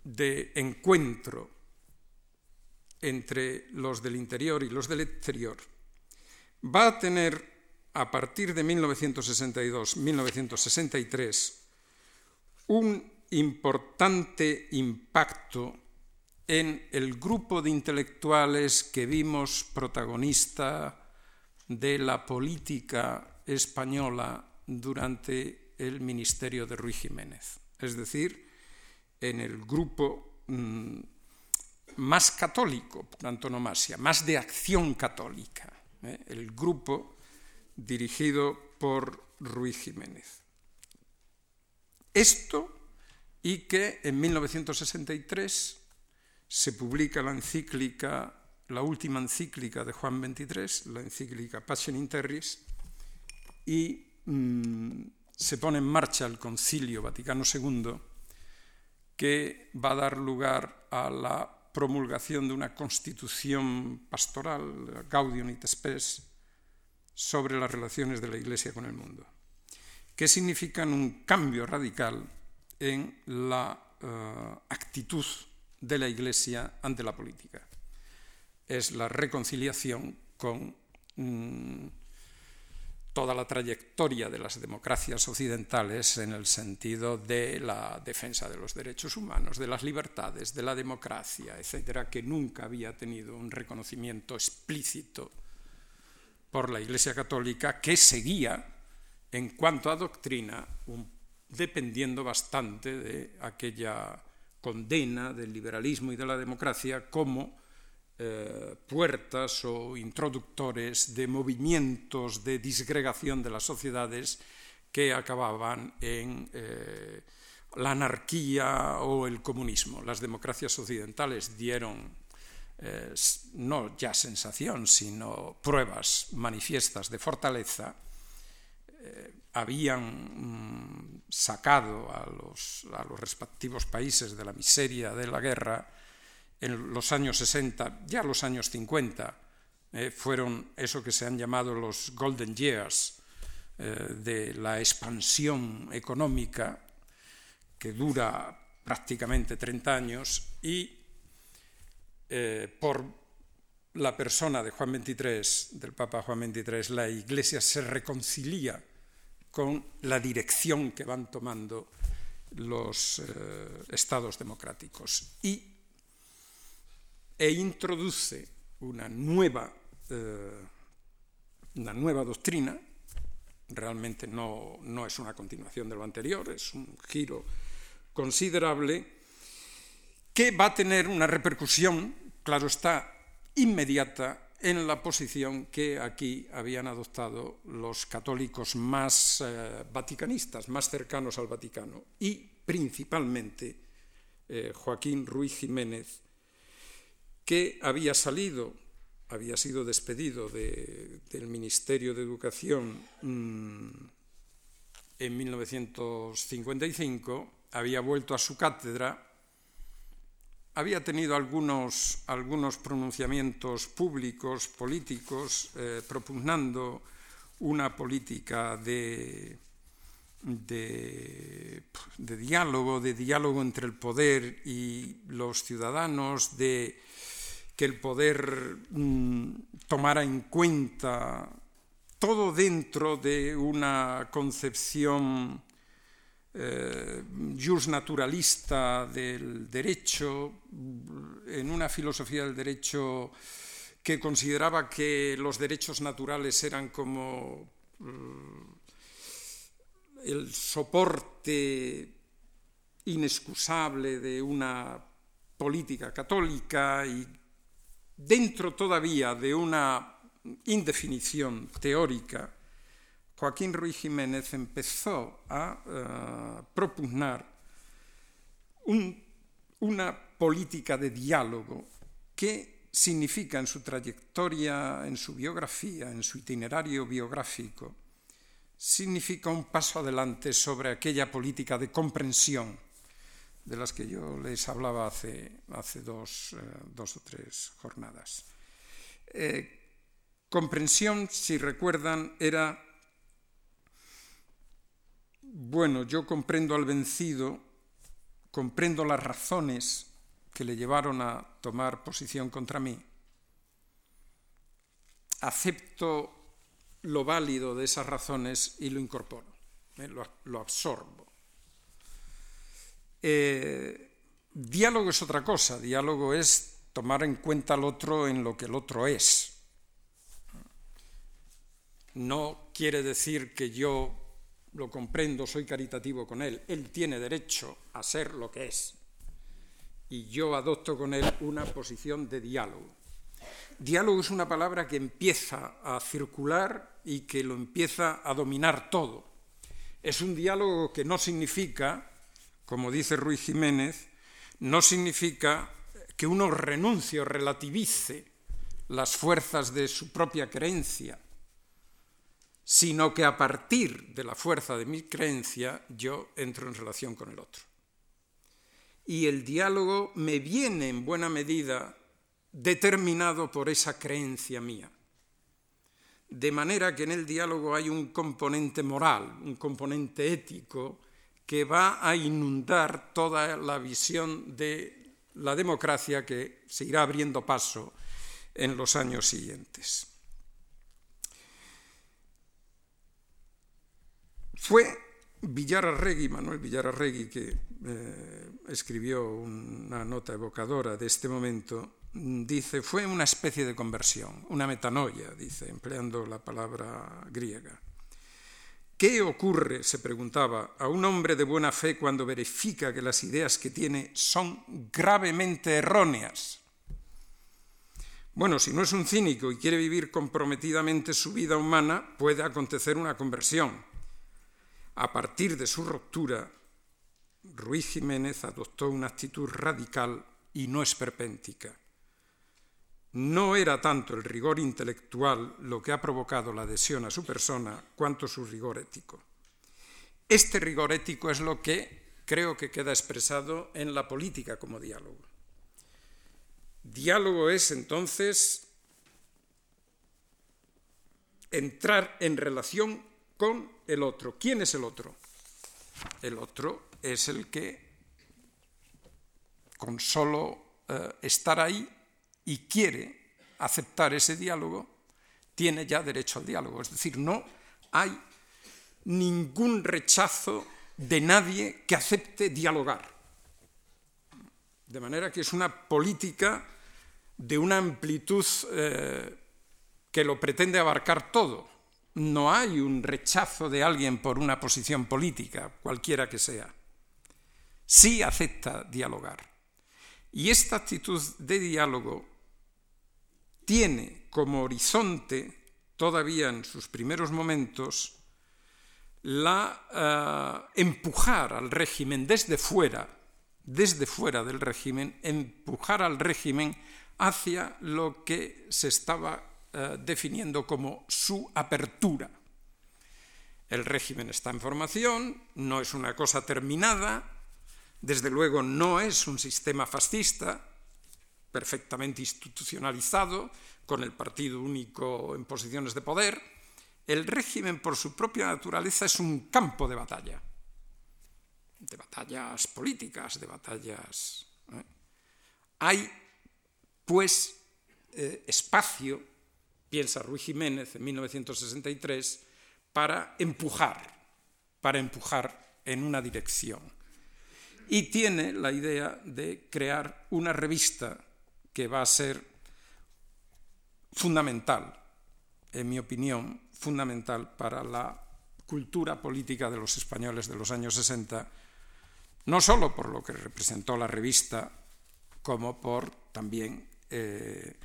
de encuentro entre los del interior y los del exterior va a tener a partir de 1962-1963 un importante impacto en el grupo de intelectuales que vimos protagonista de la política española durante el ministerio de Ruy Jiménez, es decir, en el grupo mm, más católico, por antonomasia, más de acción católica, ¿eh? el grupo dirigido por Ruy Jiménez. Esto y que en 1963 se publica la encíclica, la última encíclica de Juan XXIII, la encíclica Passion in Terris, y mm, se pone en marcha el Concilio Vaticano II, que va a dar lugar a la promulgación de una constitución pastoral, Gaudium et Spes, sobre las relaciones de la Iglesia con el mundo, que significan un cambio radical en la uh, actitud de la Iglesia ante la política. Es la reconciliación con mm, toda la trayectoria de las democracias occidentales en el sentido de la defensa de los derechos humanos, de las libertades, de la democracia, etcétera, que nunca había tenido un reconocimiento explícito por la Iglesia Católica, que seguía, en cuanto a doctrina, dependiendo bastante de aquella condena del liberalismo y de la democracia como eh, puertas o introductores de movimientos de disgregación de las sociedades que acababan en eh, la anarquía o el comunismo. Las democracias occidentales dieron eh, no ya sensación, sino pruebas manifiestas de fortaleza habían mm, sacado a los, a los, respectivos países de la miseria de la guerra en los años 60, ya los años 50, eh, fueron eso que se han llamado los golden years eh, de la expansión económica que dura prácticamente 30 años y eh, por la persona de Juan XXIII, del Papa Juan XXIII, la Iglesia se reconcilia con la dirección que van tomando los estados democráticos. Y, e introduce una nueva, eh, una nueva doctrina, realmente no, no es una continuación de lo anterior, es un giro considerable, que va a tener una repercusión, claro está, inmediata en la posición que aquí habían adoptado los católicos más eh, vaticanistas, más cercanos al Vaticano, y principalmente eh, Joaquín Ruiz Jiménez, que había salido, había sido despedido del Ministerio de Educación mm, en 1955, había vuelto a su cátedra había tenido algunos, algunos pronunciamientos públicos, políticos, eh, propugnando una política de, de, de, diálogo, de diálogo entre el poder y los ciudadanos, de que el poder mm, tomara en cuenta todo dentro de una concepción eh, naturalista del derecho, en una filosofía del derecho que consideraba que los derechos naturales eran como mm, el soporte inexcusable de una política católica y dentro todavía de una indefinición teórica Joaquín Ruiz Jiménez empezó a uh, propugnar un, una política de diálogo que significa en su trayectoria, en su biografía, en su itinerario biográfico, significa un paso adelante sobre aquella política de comprensión de las que yo les hablaba hace, hace dos, eh, dos, o tres jornadas. Eh, comprensión, si recuerdan, era, bueno, yo comprendo al vencido, comprendo las razones que le llevaron a tomar posición contra mí, acepto lo válido de esas razones y lo incorporo, eh, lo, absorbo. Eh, diálogo es otra cosa, diálogo es tomar en cuenta al otro en lo que el otro es. No quiere decir que yo lo comprendo, soy caritativo con él. Él tiene derecho a ser lo que es. Y yo adopto con él una posición de diálogo. Diálogo es una palabra que empieza a circular y que lo empieza a dominar todo. Es un diálogo que no significa, como dice Ruiz Jiménez, no significa que uno renuncie o relativice las fuerzas de su propia creencia, sino que a partir de la fuerza de mi creencia yo entro en relación con el otro. Y el diálogo me viene en buena medida determinado por esa creencia mía. De manera que en el diálogo hay un componente moral, un componente ético, que va a inundar toda la visión de la democracia que se irá abriendo paso en los años siguientes. Fue Manuel Villararregui, que eh, escribió una nota evocadora de este momento, dice, fue una especie de conversión, una metanoia, dice, empleando la palabra griega. ¿Qué ocurre, se preguntaba, a un hombre de buena fe cuando verifica que las ideas que tiene son gravemente erróneas? Bueno, si no es un cínico y quiere vivir comprometidamente su vida humana, puede acontecer una conversión. A partir de su ruptura, Ruiz Jiménez adoptó una actitud radical y no esperpéntica. No era tanto el rigor intelectual lo que ha provocado la adhesión a su persona, cuanto su rigor ético. Este rigor ético es lo que creo que queda expresado en la política como diálogo. Diálogo es entonces entrar en relación con el otro. ¿Quién es el otro? El otro es el que con solo eh, estar ahí y quiere aceptar ese diálogo, tiene ya derecho al diálogo. Es decir, no hay ningún rechazo de nadie que acepte dialogar. De manera que es una política de una amplitud eh, que lo pretende abarcar todo. No hay un rechazo de alguien por una posición política, cualquiera que sea. Sí acepta dialogar. Y esta actitud de diálogo tiene como horizonte, todavía en sus primeros momentos, la eh, empujar al régimen desde fuera, desde fuera del régimen, empujar al régimen hacia lo que se estaba eh, definiendo como su apertura. El régimen está en formación, no es una cosa terminada, desde luego no es un sistema fascista, perfectamente institucionalizado, con el partido único en posiciones de poder, el régimen por su propia naturaleza es un campo de batalla, de batallas políticas, de batallas... ¿eh? Hay, pues, eh, espacio, piensa Ruiz Jiménez en 1963, para empujar, para empujar en una dirección. Y tiene la idea de crear una revista que va a ser fundamental, en mi opinión, fundamental para la cultura política de los españoles de los años 60, no solo por lo que representó la revista, como por también eh,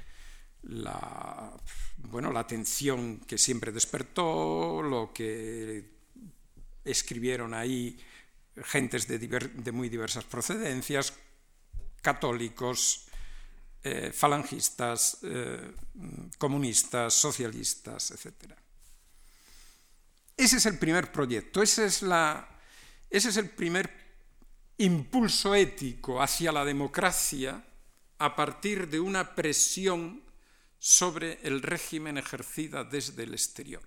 la, bueno, la atención que siempre despertó, lo que escribieron ahí gentes de, de muy diversas procedencias, católicos, eh, falangistas, eh, comunistas, socialistas, etc. Ese es el primer proyecto, ese es, la, ese es el primer impulso ético hacia la democracia a partir de una presión sobre el régimen ejercida desde el exterior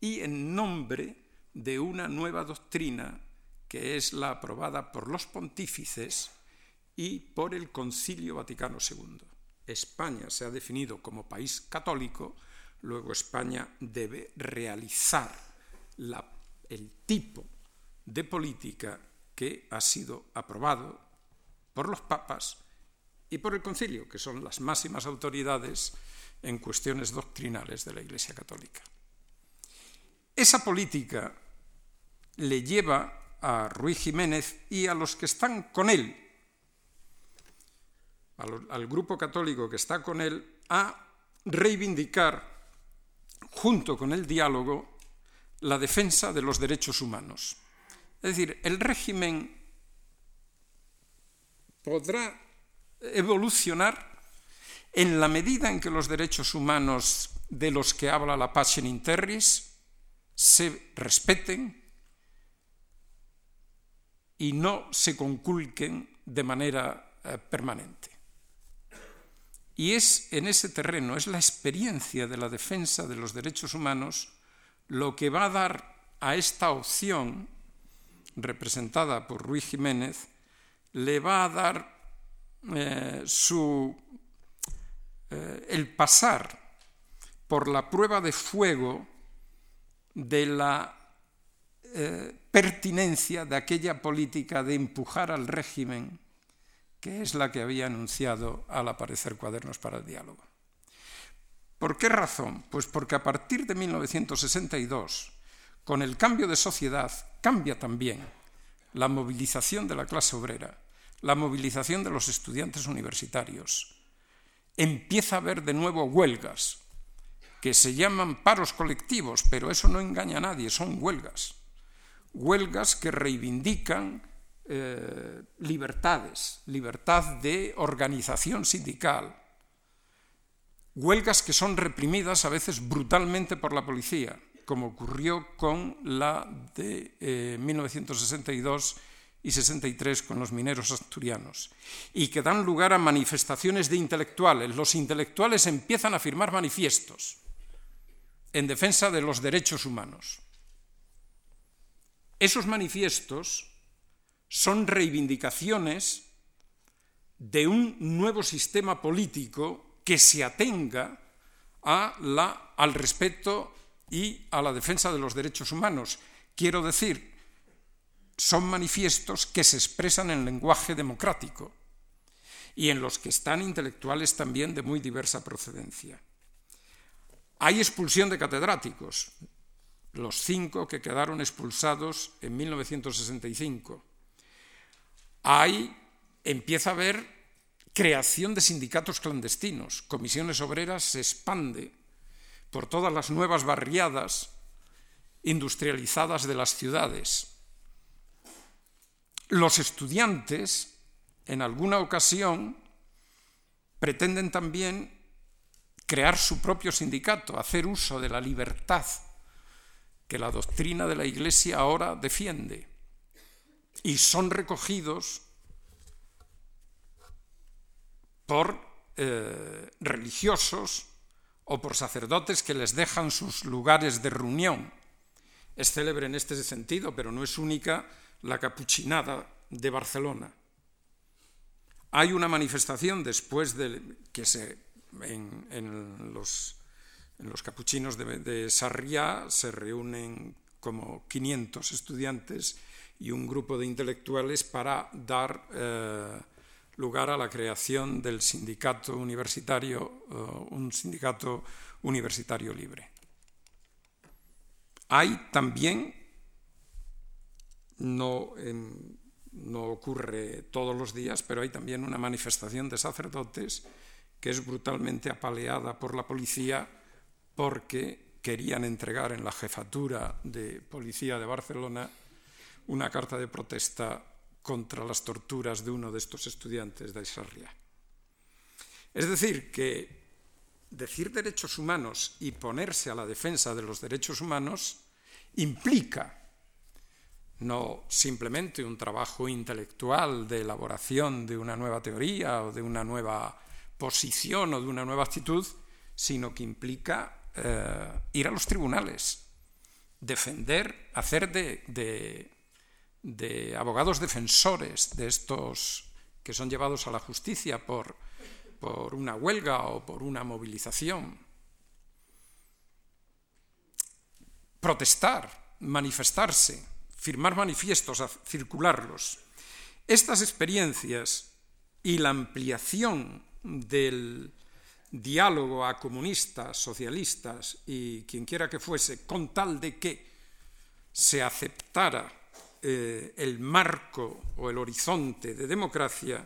y en nombre de una nueva doctrina que es la aprobada por los pontífices y por el Concilio Vaticano II. España se ha definido como país católico, luego España debe realizar el tipo de política que ha sido aprobado por los papas y por el concilio, que son las máximas autoridades en cuestiones doctrinales de la Iglesia Católica. Esa política le lleva a Ruiz Jiménez y a los que están con él, al, grupo católico que está con él, a reivindicar, junto con el diálogo, la defensa de los derechos humanos. Es decir, el régimen podrá evolucionar en la medida en que los derechos humanos de los que habla la Passion in Terris se respeten y no se conculquen de manera eh, permanente. Y es en ese terreno, es la experiencia de la defensa de los derechos humanos lo que va a dar a esta opción representada por Ruiz Jiménez, le va a dar eh, su, eh, el pasar por la prueba de fuego de la eh, pertinencia de aquella política de empujar al régimen que es la que había anunciado al aparecer Cuadernos para el Diálogo. ¿Por qué razón? Pues porque a partir de 1962, con el cambio de sociedad, cambia también la movilización de la clase obrera, la movilización de los estudiantes universitarios. Empieza a haber de nuevo huelgas, que se llaman paros colectivos, pero eso no engaña a nadie, son huelgas. Huelgas que reivindican eh, libertades, libertad de organización sindical, huelgas que son reprimidas a veces brutalmente por la policía, como ocurrió con la de 1962 eh, y 63 con los mineros asturianos, y que dan lugar a manifestaciones de intelectuales. Los intelectuales empiezan a firmar manifiestos en defensa de los derechos humanos. Esos manifiestos son reivindicaciones de un nuevo sistema político que se atenga a la, al respeto y a la defensa de los derechos humanos. Quiero decir, son manifiestos que se expresan en lenguaje democrático y en los que están intelectuales también de muy diversa procedencia. Hay expulsión de catedráticos, los cinco que quedaron expulsados en 1965. Hay, empieza a haber creación de sindicatos clandestinos, comisiones obreras se expande por todas las nuevas barriadas industrializadas de las ciudades. Los estudiantes, en alguna ocasión, pretenden también crear su propio sindicato, hacer uso de la libertad que la doctrina de la Iglesia ahora defiende, y son recogidos por eh, religiosos o por sacerdotes que les dejan sus lugares de reunión. Es célebre en este sentido, pero no es única, la capuchinada de Barcelona. Hay una manifestación después de que se, en, los, capuchinos de, Sarriá se reúnen como 500 estudiantes y un grupo de intelectuales para dar eh, lugar a la creación del sindicato universitario, un sindicato universitario libre. Hay también, no, no ocurre todos los días, pero hay también una manifestación de sacerdotes que es brutalmente apaleada por la policía porque querían entregar en la jefatura de policía de Barcelona una carta de protesta contra las torturas de uno de estos estudiantes de Isarria. Es decir, que decir derechos humanos y ponerse a la defensa de los derechos humanos implica no simplemente un trabajo intelectual de elaboración de una nueva teoría o de una nueva posición o de una nueva actitud, sino que implica eh, ir a los tribunales, defender, hacer de, de, abogados defensores de estos que son llevados a la justicia por, por una huelga o por una movilización. Protestar, manifestarse, firmar manifiestos, circularlos. Estas experiencias y la ampliación del diálogo a comunistas, socialistas y quien quiera que fuese, con tal de que se aceptara eh, el marco o el horizonte de democracia,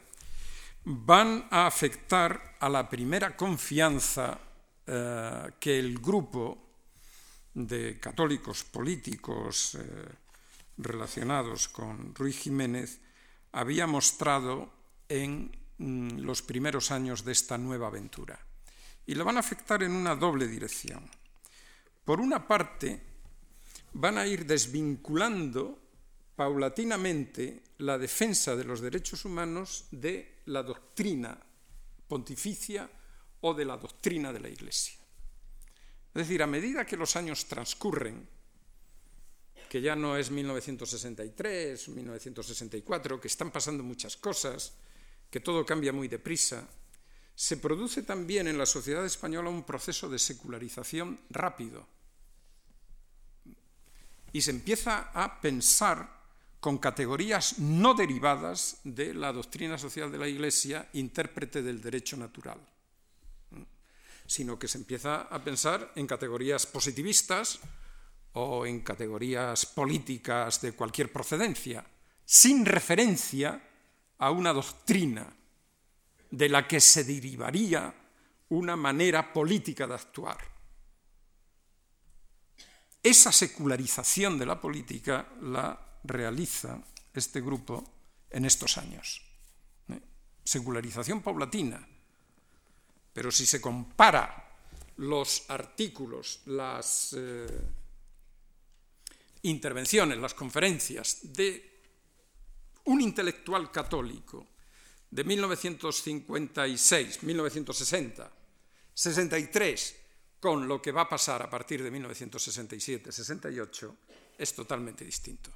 van a afectar a la primera confianza eh, que el grupo de católicos políticos eh, relacionados con Ruiz Jiménez había mostrado en mm, los primeros años de esta nueva aventura. Y lo van a afectar en una doble dirección. Por una parte, van a ir desvinculando paulatinamente la defensa de los derechos humanos de la doctrina pontificia o de la doctrina de la Iglesia. Es decir, a medida que los años transcurren, que ya no es 1963, 1964, que están pasando muchas cosas, que todo cambia muy deprisa, se produce también en la sociedad española un proceso de secularización rápido. Y se empieza a pensar con categorías no derivadas de la doctrina social de la Iglesia, intérprete del derecho natural, sino que se empieza a pensar en categorías positivistas, o en categorías políticas de cualquier procedencia, sin referencia a una doctrina de la que se derivaría una manera política de actuar. Esa secularización de la política la realiza este grupo en estos años. ¿eh? Secularización paulatina. Pero si se compara los artículos, las eh, intervenciones, las conferencias de un intelectual católico de 1956, 1960, 63, con lo que va a pasar a partir de 1967, 68, es totalmente distinto.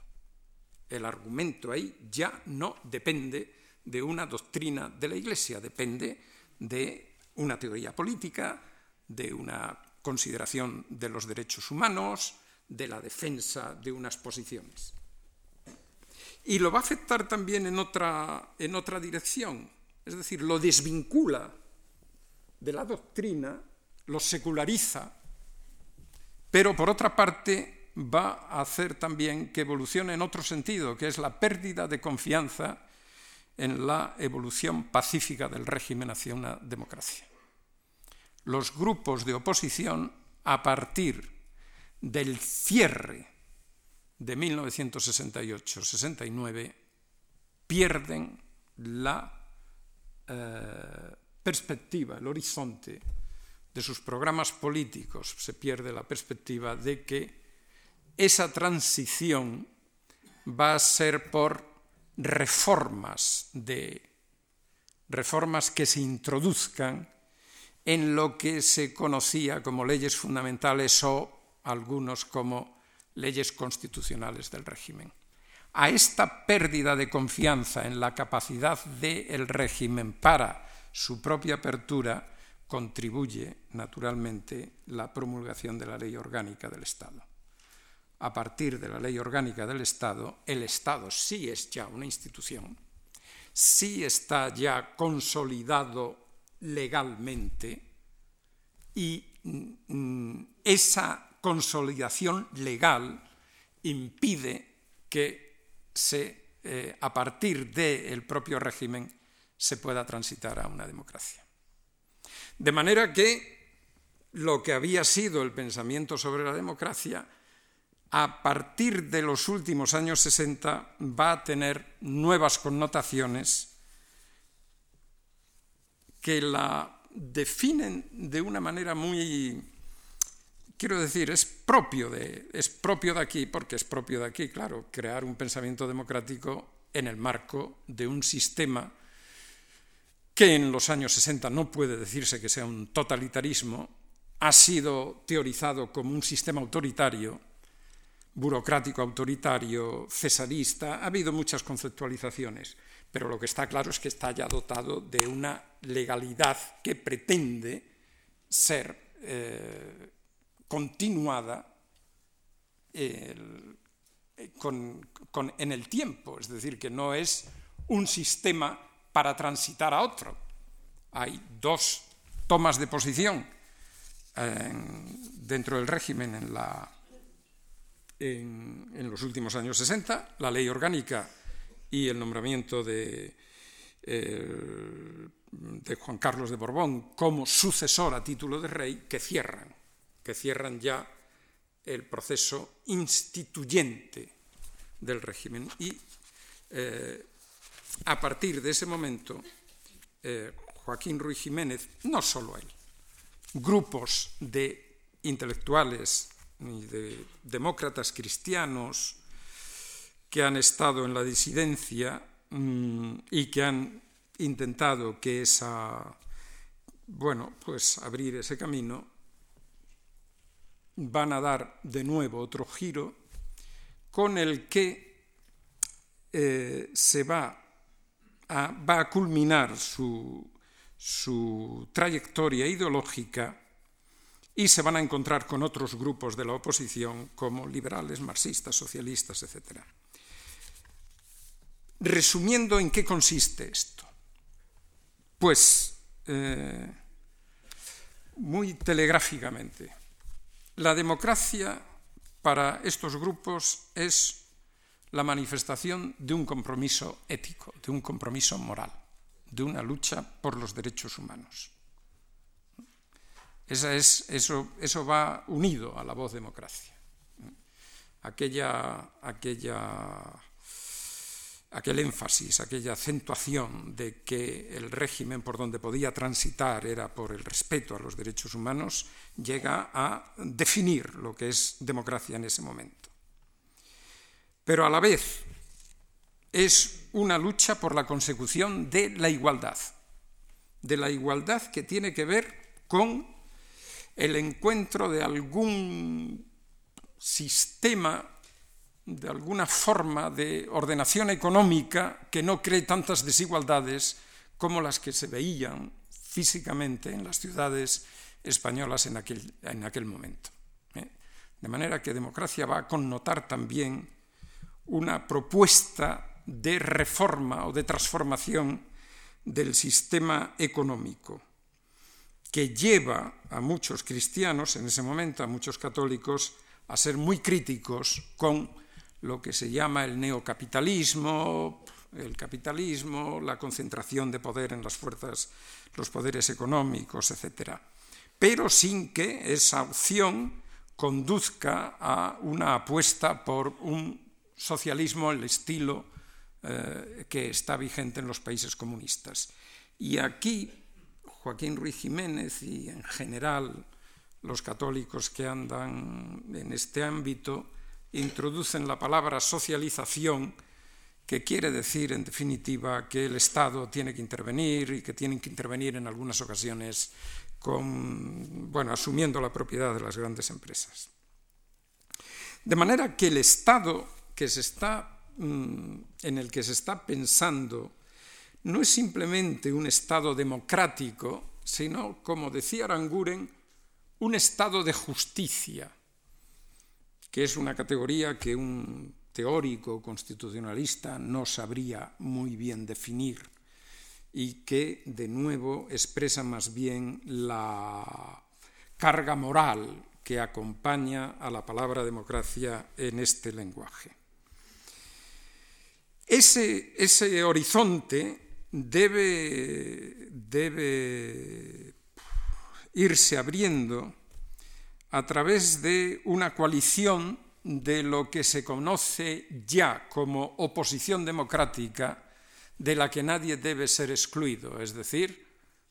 El argumento ahí ya no depende de una doctrina de la Iglesia, depende de una teoría política, de una consideración de los derechos humanos, de la defensa de unas posiciones. Y lo va a afectar también en otra, en otra dirección, es decir, lo desvincula de la doctrina, lo seculariza, pero por otra parte va a hacer también que evolucione en otro sentido, que es la pérdida de confianza en la evolución pacífica del régimen hacia una democracia. Los grupos de oposición, a partir del cierre de 1968-69 pierden la eh, perspectiva, el horizonte de sus programas políticos, se pierde la perspectiva de que esa transición va a ser por reformas de reformas que se introduzcan en lo que se conocía como leyes fundamentales o algunos como leyes constitucionales del régimen. A esta pérdida de confianza en la capacidad del régimen para su propia apertura contribuye naturalmente la promulgación de la ley orgánica del Estado. A partir de la ley orgánica del Estado, el Estado sí es ya una institución, sí está ya consolidado legalmente y mm, esa consolidación legal impide que se, eh, a partir del propio régimen se pueda transitar a una democracia. De manera que lo que había sido el pensamiento sobre la democracia, a partir de los últimos años 60 va a tener nuevas connotaciones que la definen de una manera muy quiero decir, es propio, de, es propio de aquí, porque es propio de aquí, claro, crear un pensamiento democrático en el marco de un sistema que en los años 60 no puede decirse que sea un totalitarismo, ha sido teorizado como un sistema autoritario, burocrático autoritario, cesarista, ha habido muchas conceptualizaciones, pero lo que está claro es que está ya dotado de una legalidad que pretende ser eh, continuada en el tiempo, es decir, que no es un sistema para transitar a otro. Hay dos tomas de posición dentro del régimen en, la, en, los últimos años 60, la ley orgánica y el nombramiento de, eh, de Juan Carlos de Borbón como sucesor a título de rey, que cierran, que cierran ya el proceso instituyente del régimen. Y eh, a partir de ese momento, eh, Joaquín Ruiz Jiménez, no solo él, grupos de intelectuales y de demócratas cristianos que han estado en la disidencia mm, y que han intentado que esa, bueno, pues abrir ese camino, van a dar de nuevo otro giro con el que eh, se va a, va a culminar su, su trayectoria ideológica y se van a encontrar con otros grupos de la oposición como liberales, marxistas, socialistas, etc. Resumiendo en qué consiste esto. Pues eh, muy telegráficamente, la democracia para estos grupos es la manifestación de un compromiso ético, de un compromiso moral de una lucha por los derechos humanos. Es, eso, va unido a la voz democracia. Aquella, aquel énfasis, aquella acentuación de que el régimen por donde podía transitar era por el respeto a los derechos humanos, llega a definir lo que es democracia en ese momento. Pero a la vez es una lucha por la consecución de la igualdad, de la igualdad que tiene que ver con el encuentro de algún sistema, de alguna forma de ordenación económica que no cree tantas desigualdades como las que se veían físicamente en las ciudades españolas en aquel, en aquel momento. ¿eh? De manera que democracia va a connotar también una propuesta de reforma o de transformación del sistema económico, que lleva a muchos cristianos, en ese momento a muchos católicos, a ser muy críticos con lo que se llama el neocapitalismo, el capitalismo, la concentración de poder en las fuerzas, los poderes económicos, etc. Pero sin que esa opción conduzca a una apuesta por un socialismo al estilo eh, que está vigente en los países comunistas. Y aquí Joaquín Ruiz Jiménez y en general los católicos que andan en este ámbito introducen la palabra socialización, que quiere decir, en definitiva, que el Estado tiene que intervenir y que tienen que intervenir en algunas ocasiones con, bueno, asumiendo la propiedad de las grandes empresas. De manera que el Estado que se está Mm, en el que se está pensando no es simplemente un Estado democrático, sino, como decía Aranguren, un Estado de justicia, que es una categoría que un teórico constitucionalista no sabría muy bien definir y que, de nuevo, expresa más bien la carga moral que acompaña a la palabra democracia en este lenguaje. Ese, ese horizonte debe, debe irse abriendo a través de una coalición de lo que se conoce ya como oposición democrática, de la que nadie debe ser excluido, es decir,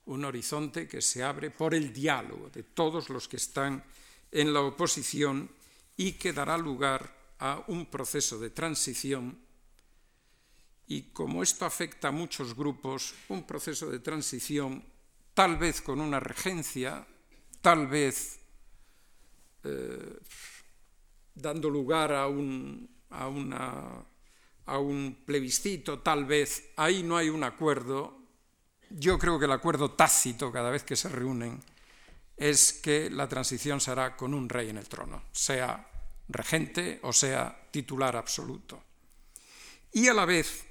un horizonte que se abre por el diálogo de todos los que están en la oposición y que dará lugar a un proceso de transición y como esto afecta a muchos grupos, un proceso de transición, tal vez con una regencia, tal vez eh, dando lugar a un, a, un plebiscito, tal vez, ahí no hay un acuerdo. Yo creo que el acuerdo tácito cada vez que se reúnen es que la transición será con un rey en el trono, sea regente o sea titular absoluto. Y a la vez,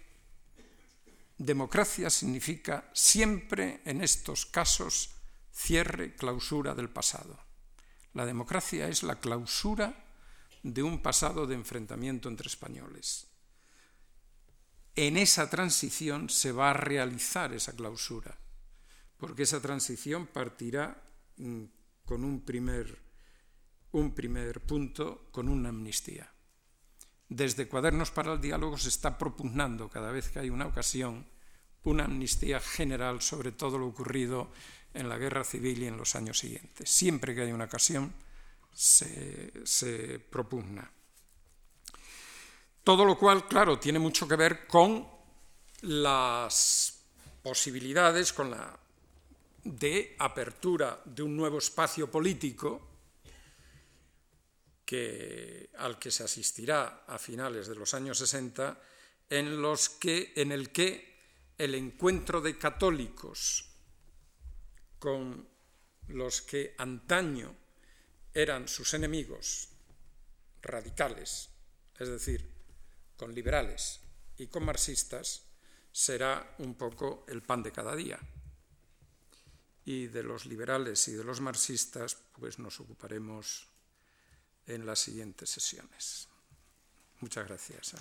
democracia significa siempre en estos casos cierre, clausura del pasado. La democracia es la clausura de un pasado de enfrentamiento entre españoles. En esa transición se va a realizar esa clausura, porque esa transición partirá mm, con un primer, un primer punto, con una amnistía. Desde Cuadernos para el Diálogo se está propugnando cada vez que hay una ocasión una amnistía general sobre todo lo ocurrido en la guerra civil y en los años siguientes. Siempre que hay una ocasión se, propugna. Todo lo cual, claro, tiene mucho que ver con las posibilidades, con la de apertura de un nuevo espacio político que, al que se asistirá a finales de los años 60, en, los que, en el que el encuentro de católicos con los que antaño eran sus enemigos radicales, es decir, con liberales y con marxistas, será un poco el pan de cada día. Y de los liberales y de los marxistas, pues nos ocuparemos en las siguientes sesiones. Muchas gracias.